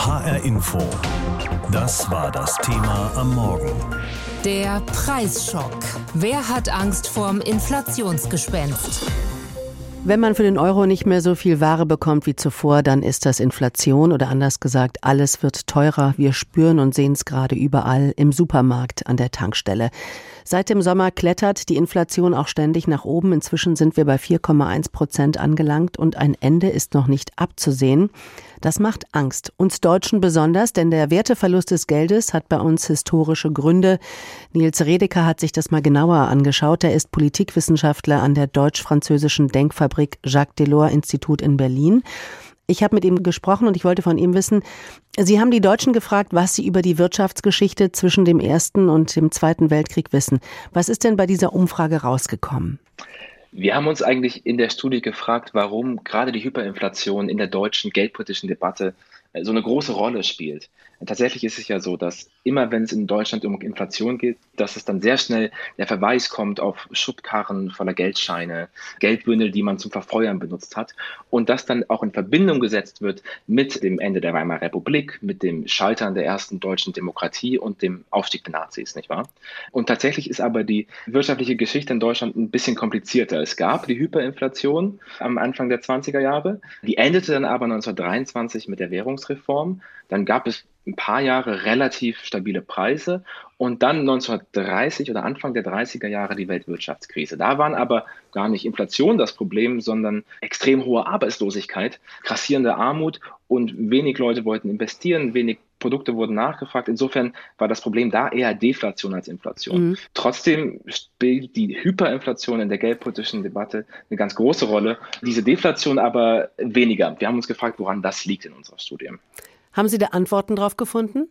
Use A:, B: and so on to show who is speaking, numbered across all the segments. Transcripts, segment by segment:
A: HR Info. Das war das Thema am Morgen.
B: Der Preisschock. Wer hat Angst vorm Inflationsgespenst?
C: Wenn man für den Euro nicht mehr so viel Ware bekommt wie zuvor, dann ist das Inflation oder anders gesagt, alles wird teurer. Wir spüren und sehen es gerade überall im Supermarkt, an der Tankstelle. Seit dem Sommer klettert die Inflation auch ständig nach oben. Inzwischen sind wir bei 4,1 Prozent angelangt und ein Ende ist noch nicht abzusehen. Das macht Angst. Uns Deutschen besonders, denn der Werteverlust des Geldes hat bei uns historische Gründe. Nils Redeker hat sich das mal genauer angeschaut. Er ist Politikwissenschaftler an der deutsch-französischen Denkfabrik Jacques Delors Institut in Berlin. Ich habe mit ihm gesprochen und ich wollte von ihm wissen, Sie haben die Deutschen gefragt, was sie über die Wirtschaftsgeschichte zwischen dem Ersten und dem Zweiten Weltkrieg wissen. Was ist denn bei dieser Umfrage rausgekommen?
D: Wir haben uns eigentlich in der Studie gefragt, warum gerade die Hyperinflation in der deutschen geldpolitischen Debatte äh, so eine große Rolle spielt. Tatsächlich ist es ja so, dass immer wenn es in Deutschland um Inflation geht, dass es dann sehr schnell der Verweis kommt auf Schubkarren voller Geldscheine, Geldbündel, die man zum Verfeuern benutzt hat und das dann auch in Verbindung gesetzt wird mit dem Ende der Weimarer Republik, mit dem Scheitern der ersten deutschen Demokratie und dem Aufstieg der Nazis, nicht wahr? Und tatsächlich ist aber die wirtschaftliche Geschichte in Deutschland ein bisschen komplizierter. Es gab die Hyperinflation am Anfang der 20er Jahre, die endete dann aber 1923 mit der Währungsreform. Dann gab es ein paar Jahre relativ stabile Preise und dann 1930 oder Anfang der 30er Jahre die Weltwirtschaftskrise. Da waren aber gar nicht Inflation das Problem, sondern extrem hohe Arbeitslosigkeit, grassierende Armut und wenig Leute wollten investieren, wenig Produkte wurden nachgefragt. Insofern war das Problem da eher Deflation als Inflation. Mhm. Trotzdem spielt die Hyperinflation in der geldpolitischen Debatte eine ganz große Rolle, diese Deflation aber weniger. Wir haben uns gefragt, woran das liegt in unserer Studie.
C: Haben Sie da Antworten drauf gefunden?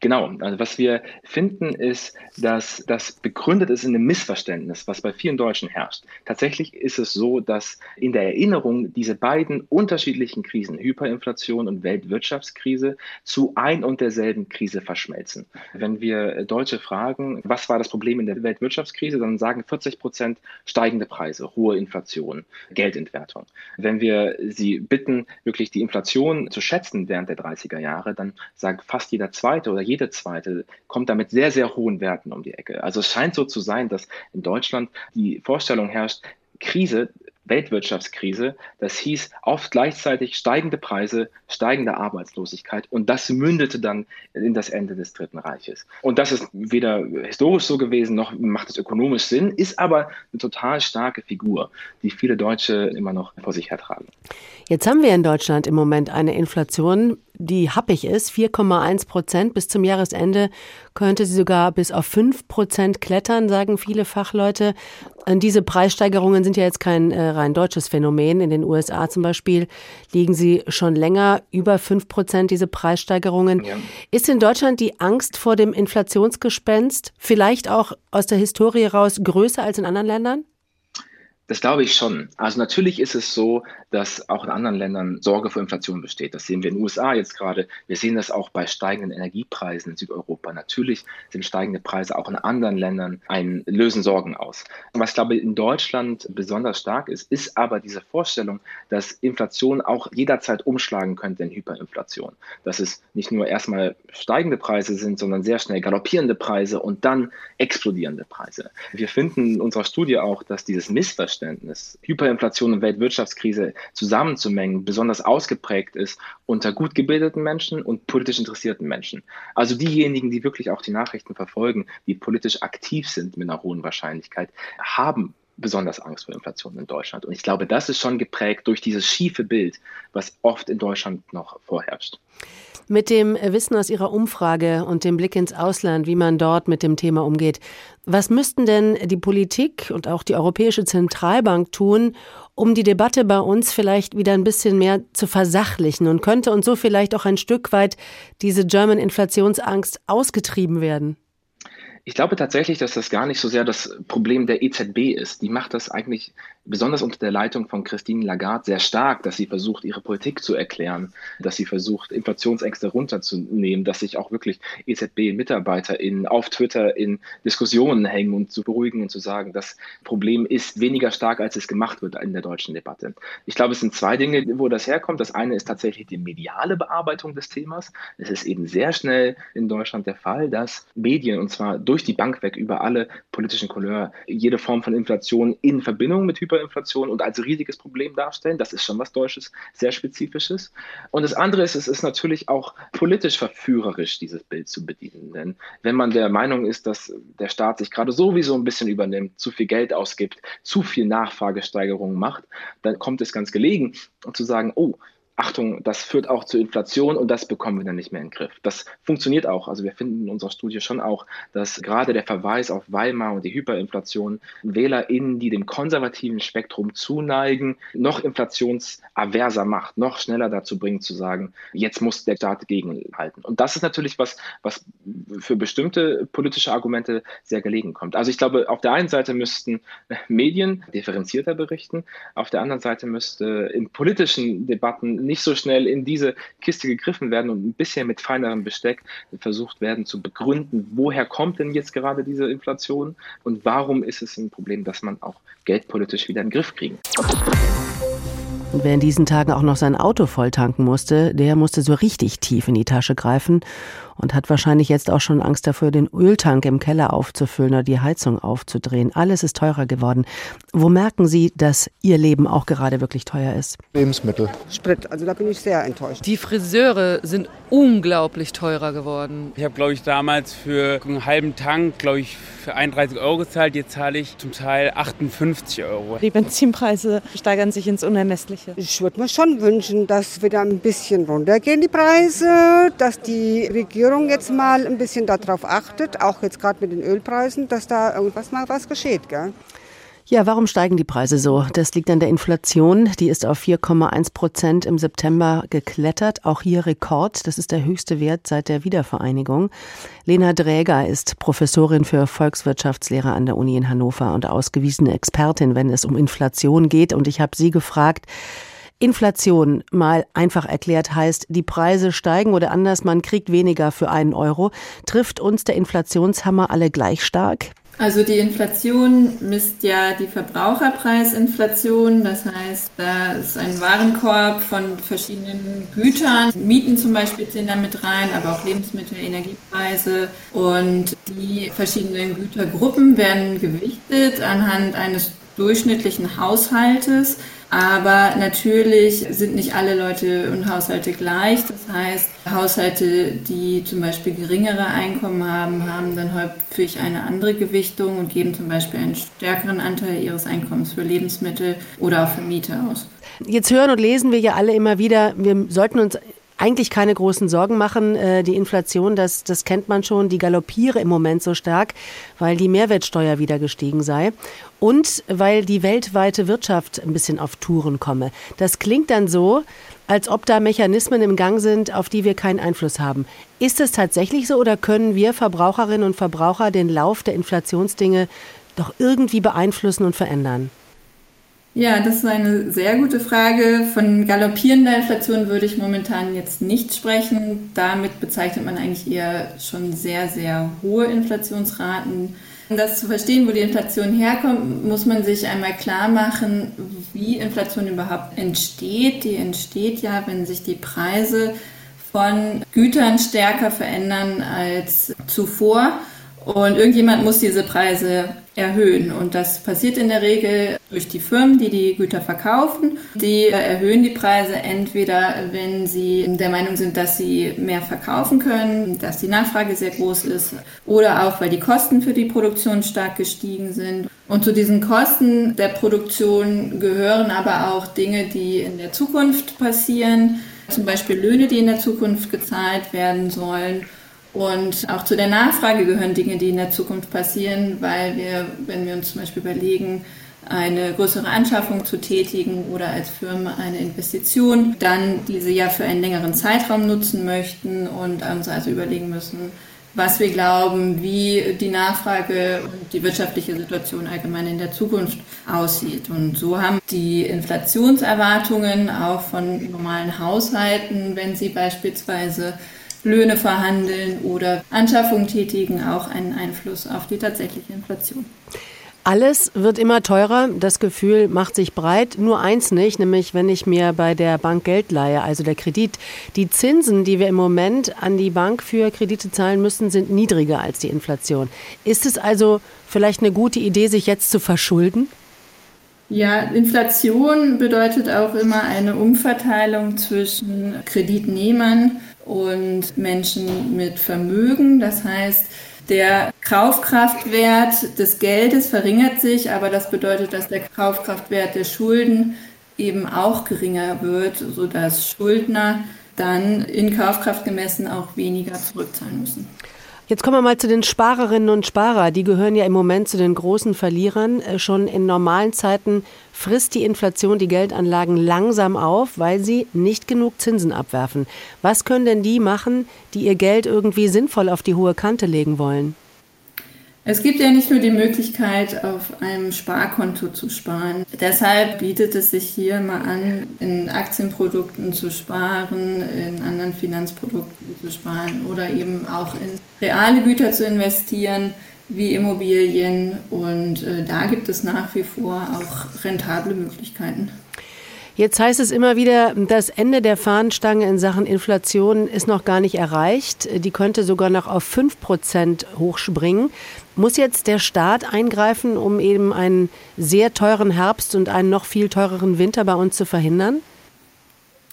D: Genau, also was wir finden ist, dass das begründet ist in einem Missverständnis, was bei vielen Deutschen herrscht. Tatsächlich ist es so, dass in der Erinnerung diese beiden unterschiedlichen Krisen, Hyperinflation und Weltwirtschaftskrise, zu ein und derselben Krise verschmelzen. Wenn wir Deutsche fragen, was war das Problem in der Weltwirtschaftskrise, dann sagen 40 Prozent steigende Preise, hohe Inflation, Geldentwertung. Wenn wir sie bitten, wirklich die Inflation zu schätzen während der 30er Jahre, dann sagt fast jeder zweite oder jede zweite kommt da mit sehr, sehr hohen Werten um die Ecke. Also es scheint so zu sein, dass in Deutschland die Vorstellung herrscht, Krise Weltwirtschaftskrise. Das hieß oft gleichzeitig steigende Preise, steigende Arbeitslosigkeit und das mündete dann in das Ende des Dritten Reiches. Und das ist weder historisch so gewesen, noch macht es ökonomisch Sinn, ist aber eine total starke Figur, die viele Deutsche immer noch vor sich hertragen.
C: Jetzt haben wir in Deutschland im Moment eine Inflation, die happig ist, 4,1 Prozent. Bis zum Jahresende könnte sie sogar bis auf 5 Prozent klettern, sagen viele Fachleute. Diese Preissteigerungen sind ja jetzt kein äh, rein deutsches Phänomen. In den USA zum Beispiel liegen sie schon länger über 5 Prozent, diese Preissteigerungen. Ja. Ist in Deutschland die Angst vor dem Inflationsgespenst vielleicht auch aus der Historie heraus größer als in anderen Ländern?
D: Das glaube ich schon. Also natürlich ist es so, dass auch in anderen Ländern Sorge vor Inflation besteht. Das sehen wir in den USA jetzt gerade. Wir sehen das auch bei steigenden Energiepreisen in Südeuropa. Natürlich sind steigende Preise auch in anderen Ländern ein lösen Sorgen aus. Was glaube ich in Deutschland besonders stark ist, ist aber diese Vorstellung, dass Inflation auch jederzeit umschlagen könnte in Hyperinflation. Dass es nicht nur erstmal steigende Preise sind, sondern sehr schnell galoppierende Preise und dann explodierende Preise. Wir finden in unserer Studie auch, dass dieses Missverständnis Missverständnis, Hyperinflation und Weltwirtschaftskrise zusammenzumengen, besonders ausgeprägt ist unter gut gebildeten Menschen und politisch interessierten Menschen. Also diejenigen, die wirklich auch die Nachrichten verfolgen, die politisch aktiv sind mit einer hohen Wahrscheinlichkeit, haben besonders Angst vor Inflation in Deutschland. Und ich glaube, das ist schon geprägt durch dieses schiefe Bild, was oft in Deutschland noch vorherrscht.
C: Mit dem Wissen aus Ihrer Umfrage und dem Blick ins Ausland, wie man dort mit dem Thema umgeht, was müssten denn die Politik und auch die Europäische Zentralbank tun, um die Debatte bei uns vielleicht wieder ein bisschen mehr zu versachlichen und könnte und so vielleicht auch ein Stück weit diese German Inflationsangst ausgetrieben werden?
D: Ich glaube tatsächlich, dass das gar nicht so sehr das Problem der EZB ist. Die macht das eigentlich besonders unter der Leitung von Christine Lagarde sehr stark, dass sie versucht, ihre Politik zu erklären, dass sie versucht, Inflationsängste runterzunehmen, dass sich auch wirklich EZB-MitarbeiterInnen auf Twitter in Diskussionen hängen und zu beruhigen und zu sagen, das Problem ist weniger stark, als es gemacht wird in der deutschen Debatte. Ich glaube, es sind zwei Dinge, wo das herkommt. Das eine ist tatsächlich die mediale Bearbeitung des Themas. Es ist eben sehr schnell in Deutschland der Fall, dass Medien, und zwar durch die Bank weg, über alle politischen Couleur, jede Form von Inflation in Verbindung mit Hyperinflation und als riesiges Problem darstellen. Das ist schon was Deutsches, sehr Spezifisches. Und das andere ist, es ist natürlich auch politisch verführerisch, dieses Bild zu bedienen. Denn wenn man der Meinung ist, dass der Staat sich gerade sowieso ein bisschen übernimmt, zu viel Geld ausgibt, zu viel Nachfragesteigerung macht, dann kommt es ganz gelegen, zu sagen, oh, Achtung, das führt auch zu Inflation und das bekommen wir dann nicht mehr in den Griff. Das funktioniert auch. Also wir finden in unserer Studie schon auch, dass gerade der Verweis auf Weimar und die Hyperinflation WählerInnen, die dem konservativen Spektrum zuneigen, noch inflationsaverser macht, noch schneller dazu bringt zu sagen, jetzt muss der Staat gegenhalten. Und das ist natürlich was, was für bestimmte politische Argumente sehr gelegen kommt. Also ich glaube, auf der einen Seite müssten Medien differenzierter berichten, auf der anderen Seite müsste in politischen Debatten nicht so schnell in diese Kiste gegriffen werden und ein bisschen mit feinerem Besteck versucht werden zu begründen, woher kommt denn jetzt gerade diese Inflation und warum ist es ein Problem, dass man auch geldpolitisch wieder in den Griff kriegen.
C: Und wer in diesen Tagen auch noch sein Auto voll tanken musste, der musste so richtig tief in die Tasche greifen und hat wahrscheinlich jetzt auch schon Angst davor, den Öltank im Keller aufzufüllen oder die Heizung aufzudrehen. Alles ist teurer geworden. Wo merken Sie, dass Ihr Leben auch gerade wirklich teuer ist?
E: Lebensmittel.
F: Sprit, also da bin ich sehr enttäuscht.
G: Die Friseure sind unglaublich teurer geworden.
H: Ich habe, glaube ich, damals für einen halben Tank, glaube ich, für 31 Euro gezahlt. Jetzt zahle ich zum Teil 58 Euro.
I: Die Benzinpreise steigern sich ins Unermessliche.
F: Ich würde mir schon wünschen, dass wieder ein bisschen runtergehen die Preise, dass die Regierung jetzt mal ein bisschen darauf achtet, auch jetzt gerade mit den Ölpreisen, dass da irgendwas mal was geschieht. Gell?
C: Ja, warum steigen die Preise so? Das liegt an der Inflation. Die ist auf 4,1 Prozent im September geklettert. Auch hier Rekord. Das ist der höchste Wert seit der Wiedervereinigung. Lena Dräger ist Professorin für Volkswirtschaftslehre an der Uni in Hannover und ausgewiesene Expertin, wenn es um Inflation geht. Und ich habe sie gefragt, Inflation mal einfach erklärt heißt, die Preise steigen oder anders, man kriegt weniger für einen Euro. Trifft uns der Inflationshammer alle gleich stark?
J: Also die Inflation misst ja die Verbraucherpreisinflation. Das heißt, da ist ein Warenkorb von verschiedenen Gütern. Mieten zum Beispiel zählen da mit rein, aber auch Lebensmittel, Energiepreise. Und die verschiedenen Gütergruppen werden gewichtet anhand eines durchschnittlichen Haushaltes. Aber natürlich sind nicht alle Leute und Haushalte gleich. Das heißt, Haushalte, die zum Beispiel geringere Einkommen haben, haben dann häufig eine andere Gewichtung und geben zum Beispiel einen stärkeren Anteil ihres Einkommens für Lebensmittel oder auch für Miete aus.
C: Jetzt hören und lesen wir ja alle immer wieder, wir sollten uns eigentlich keine großen Sorgen machen. Äh, die Inflation, das, das kennt man schon, die galoppiere im Moment so stark, weil die Mehrwertsteuer wieder gestiegen sei und weil die weltweite Wirtschaft ein bisschen auf Touren komme. Das klingt dann so, als ob da Mechanismen im Gang sind, auf die wir keinen Einfluss haben. Ist es tatsächlich so oder können wir Verbraucherinnen und Verbraucher den Lauf der Inflationsdinge doch irgendwie beeinflussen und verändern?
J: Ja, das ist eine sehr gute Frage. Von galoppierender Inflation würde ich momentan jetzt nicht sprechen. Damit bezeichnet man eigentlich eher schon sehr, sehr hohe Inflationsraten. Um das zu verstehen, wo die Inflation herkommt, muss man sich einmal klar machen, wie Inflation überhaupt entsteht. Die entsteht ja, wenn sich die Preise von Gütern stärker verändern als zuvor. Und irgendjemand muss diese Preise erhöhen. Und das passiert in der Regel durch die Firmen, die die Güter verkaufen. Die erhöhen die Preise entweder, wenn sie der Meinung sind, dass sie mehr verkaufen können, dass die Nachfrage sehr groß ist, oder auch, weil die Kosten für die Produktion stark gestiegen sind. Und zu diesen Kosten der Produktion gehören aber auch Dinge, die in der Zukunft passieren, zum Beispiel Löhne, die in der Zukunft gezahlt werden sollen und auch zu der Nachfrage gehören Dinge, die in der Zukunft passieren, weil wir, wenn wir uns zum Beispiel überlegen, eine größere Anschaffung zu tätigen oder als Firma eine Investition, dann diese ja für einen längeren Zeitraum nutzen möchten und uns also überlegen müssen, was wir glauben, wie die Nachfrage und die wirtschaftliche Situation allgemein in der Zukunft aussieht. Und so haben die Inflationserwartungen auch von normalen Haushalten, wenn sie beispielsweise Löhne verhandeln oder Anschaffungen tätigen, auch einen Einfluss auf die tatsächliche Inflation.
C: Alles wird immer teurer, das Gefühl macht sich breit. Nur eins nicht, nämlich wenn ich mir bei der Bank Geld leihe, also der Kredit. Die Zinsen, die wir im Moment an die Bank für Kredite zahlen müssen, sind niedriger als die Inflation. Ist es also vielleicht eine gute Idee, sich jetzt zu verschulden?
J: Ja, Inflation bedeutet auch immer eine Umverteilung zwischen Kreditnehmern und Menschen mit Vermögen. Das heißt, der Kaufkraftwert des Geldes verringert sich, aber das bedeutet, dass der Kaufkraftwert der Schulden eben auch geringer wird, sodass Schuldner dann in Kaufkraft gemessen auch weniger zurückzahlen müssen.
C: Jetzt kommen wir mal zu den Sparerinnen und Sparer. Die gehören ja im Moment zu den großen Verlierern. Äh, schon in normalen Zeiten frisst die Inflation die Geldanlagen langsam auf, weil sie nicht genug Zinsen abwerfen. Was können denn die machen, die ihr Geld irgendwie sinnvoll auf die hohe Kante legen wollen?
J: Es gibt ja nicht nur die Möglichkeit, auf einem Sparkonto zu sparen. Deshalb bietet es sich hier mal an, in Aktienprodukten zu sparen, in anderen Finanzprodukten zu sparen oder eben auch in reale Güter zu investieren, wie Immobilien. Und äh, da gibt es nach wie vor auch rentable Möglichkeiten.
C: Jetzt heißt es immer wieder, das Ende der Fahnenstange in Sachen Inflation ist noch gar nicht erreicht. Die könnte sogar noch auf 5 Prozent hochspringen. Muss jetzt der Staat eingreifen, um eben einen sehr teuren Herbst und einen noch viel teureren Winter bei uns zu verhindern?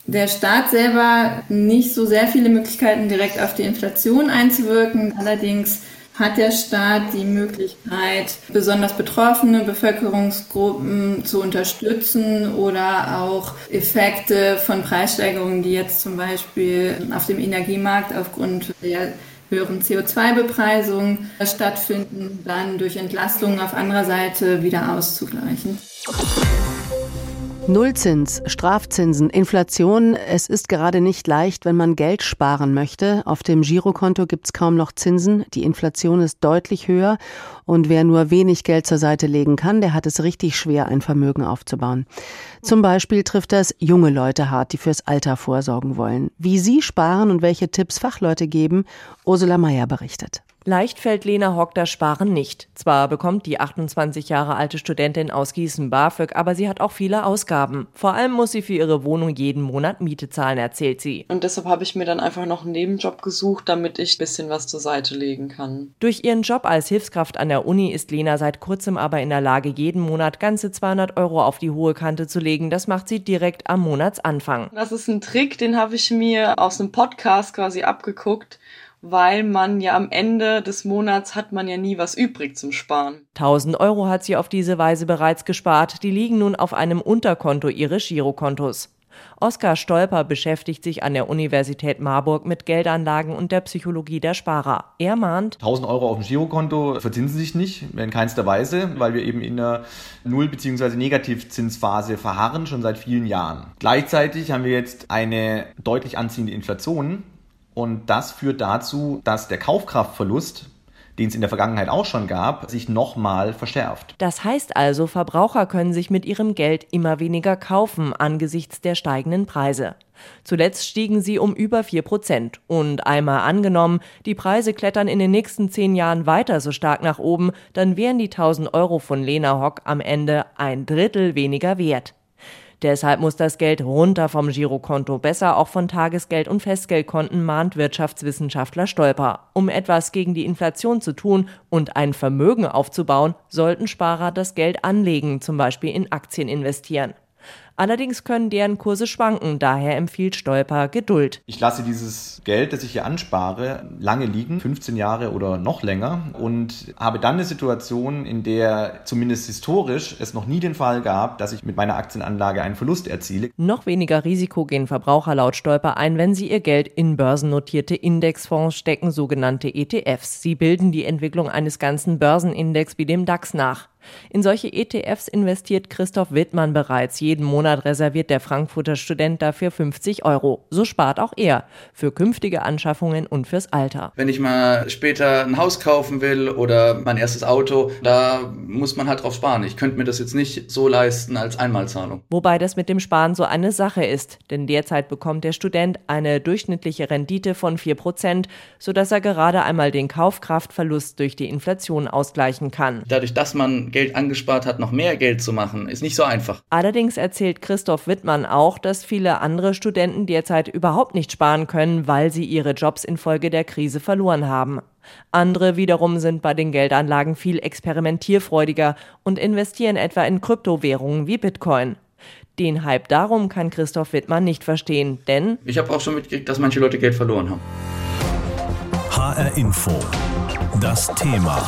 J: Der Staat selber nicht so sehr viele Möglichkeiten, direkt auf die Inflation einzuwirken. Allerdings hat der Staat die Möglichkeit, besonders betroffene Bevölkerungsgruppen zu unterstützen oder auch Effekte von Preissteigerungen, die jetzt zum Beispiel auf dem Energiemarkt aufgrund der höheren CO2-Bepreisung stattfinden, dann durch Entlastungen auf anderer Seite wieder auszugleichen.
C: Nullzins, Strafzinsen, Inflation. Es ist gerade nicht leicht, wenn man Geld sparen möchte. Auf dem Girokonto gibt es kaum noch Zinsen. Die Inflation ist deutlich höher. Und wer nur wenig Geld zur Seite legen kann, der hat es richtig schwer, ein Vermögen aufzubauen. Zum Beispiel trifft das junge Leute hart, die fürs Alter vorsorgen wollen. Wie sie sparen und welche Tipps Fachleute geben, Ursula Mayer berichtet.
E: Leicht fällt Lena Hock das Sparen nicht. Zwar bekommt die 28 Jahre alte Studentin aus Gießen BAföG, aber sie hat auch viele Ausgaben. Vor allem muss sie für ihre Wohnung jeden Monat Miete zahlen, erzählt sie.
K: Und deshalb habe ich mir dann einfach noch einen Nebenjob gesucht, damit ich ein bisschen was zur Seite legen kann.
E: Durch ihren Job als Hilfskraft an der Uni ist Lena seit kurzem aber in der Lage, jeden Monat ganze 200 Euro auf die hohe Kante zu legen. Das macht sie direkt am Monatsanfang.
K: Das ist ein Trick, den habe ich mir aus einem Podcast quasi abgeguckt weil man ja am Ende des Monats hat man ja nie was übrig zum Sparen.
E: 1000 Euro hat sie auf diese Weise bereits gespart. Die liegen nun auf einem Unterkonto ihres Girokontos. Oskar Stolper beschäftigt sich an der Universität Marburg mit Geldanlagen und der Psychologie der Sparer. Er mahnt,
L: 1000 Euro auf dem Girokonto verzinsen sich nicht, in keinster Weise, weil wir eben in einer Null- bzw. Negativzinsphase verharren, schon seit vielen Jahren. Gleichzeitig haben wir jetzt eine deutlich anziehende Inflation, und das führt dazu, dass der Kaufkraftverlust den es in der Vergangenheit auch schon gab, sich nochmal verschärft.
E: Das heißt also, Verbraucher können sich mit ihrem Geld immer weniger kaufen angesichts der steigenden Preise. Zuletzt stiegen sie um über vier Prozent. Und einmal angenommen, die Preise klettern in den nächsten zehn Jahren weiter so stark nach oben, dann wären die 1000 Euro von Lena Hock am Ende ein Drittel weniger wert. Deshalb muss das Geld runter vom Girokonto, besser auch von Tagesgeld- und Festgeldkonten, mahnt Wirtschaftswissenschaftler Stolper. Um etwas gegen die Inflation zu tun und ein Vermögen aufzubauen, sollten Sparer das Geld anlegen, zum Beispiel in Aktien investieren. Allerdings können deren Kurse schwanken, daher empfiehlt Stolper Geduld.
L: Ich lasse dieses Geld, das ich hier anspare, lange liegen, 15 Jahre oder noch länger und habe dann eine Situation, in der zumindest historisch es noch nie den Fall gab, dass ich mit meiner Aktienanlage einen Verlust erziele.
E: Noch weniger Risiko gehen Verbraucher laut Stolper ein, wenn sie ihr Geld in börsennotierte Indexfonds stecken, sogenannte ETFs. Sie bilden die Entwicklung eines ganzen Börsenindex wie dem DAX nach. In solche ETFs investiert Christoph Wittmann bereits. Jeden Monat reserviert der Frankfurter Student dafür 50 Euro. So spart auch er für künftige Anschaffungen und fürs Alter.
M: Wenn ich mal später ein Haus kaufen will oder mein erstes Auto, da muss man halt drauf sparen. Ich könnte mir das jetzt nicht so leisten als Einmalzahlung.
E: Wobei das mit dem Sparen so eine Sache ist, denn derzeit bekommt der Student eine durchschnittliche Rendite von 4 Prozent, sodass er gerade einmal den Kaufkraftverlust durch die Inflation ausgleichen kann.
M: Dadurch, dass man Geld angespart hat, noch mehr Geld zu machen, ist nicht so einfach.
E: Allerdings erzählt Christoph Wittmann auch, dass viele andere Studenten derzeit überhaupt nicht sparen können, weil sie ihre Jobs infolge der Krise verloren haben. Andere wiederum sind bei den Geldanlagen viel experimentierfreudiger und investieren etwa in Kryptowährungen wie Bitcoin. Den Hype darum kann Christoph Wittmann nicht verstehen, denn
M: ich habe auch schon mitgekriegt, dass manche Leute Geld verloren haben.
A: HR Info. Das Thema.